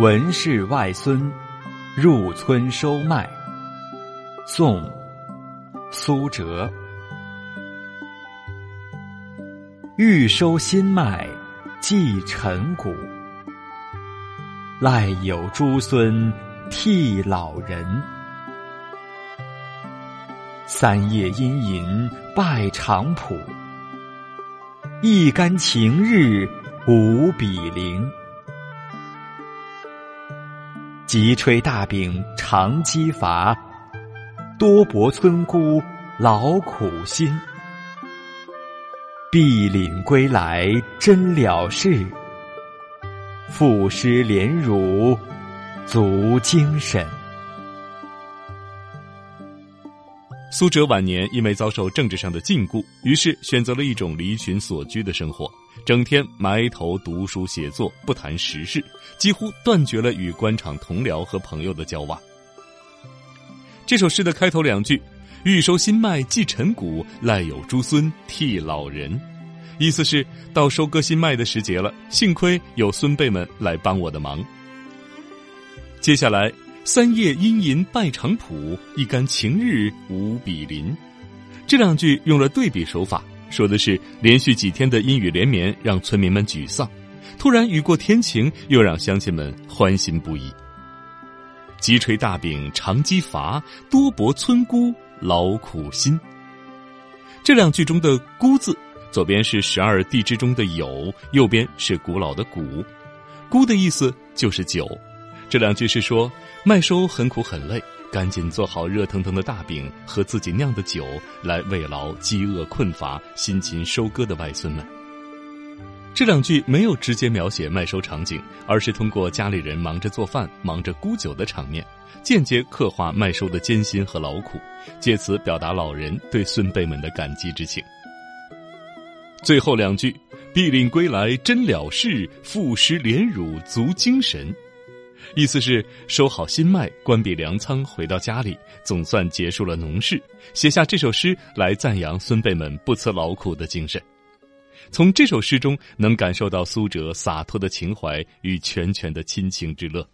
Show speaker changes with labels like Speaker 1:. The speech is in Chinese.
Speaker 1: 文氏外孙入村收麦。宋·苏辙。欲收新麦继陈谷，赖有诸孙替老人。三夜阴吟拜长圃，一竿晴日无比邻。急吹大饼长击伐，多薄村姑劳苦心。碧岭归来真了事，赋诗连儒足精神。
Speaker 2: 苏辙晚年因为遭受政治上的禁锢，于是选择了一种离群所居的生活，整天埋头读书写作，不谈时事，几乎断绝了与官场同僚和朋友的交往。这首诗的开头两句。欲收新麦寄陈谷，赖有诸孙替老人。意思是，到收割新麦的时节了，幸亏有孙辈们来帮我的忙。接下来，三夜阴吟拜长圃，一竿晴日无比邻。这两句用了对比手法，说的是连续几天的阴雨连绵让村民们沮丧，突然雨过天晴，又让乡亲们欢欣不已。急锤大柄长击伐，多薄村姑。劳苦心。这两句中的“孤”字，左边是十二地支中的酉，右边是古老的“谷”。孤的意思就是酒。这两句是说麦收很苦很累，赶紧做好热腾腾的大饼和自己酿的酒，来慰劳饥饿困乏、辛勤收割的外孙们。这两句没有直接描写麦收场景，而是通过家里人忙着做饭、忙着沽酒的场面。间接刻画麦收的艰辛和劳苦，借此表达老人对孙辈们的感激之情。最后两句“必领归来真了事，赋诗连汝足精神”，意思是收好心脉，关闭粮仓，回到家里，总算结束了农事，写下这首诗来赞扬孙辈们不辞劳苦的精神。从这首诗中，能感受到苏辙洒脱的情怀与拳拳的亲情之乐。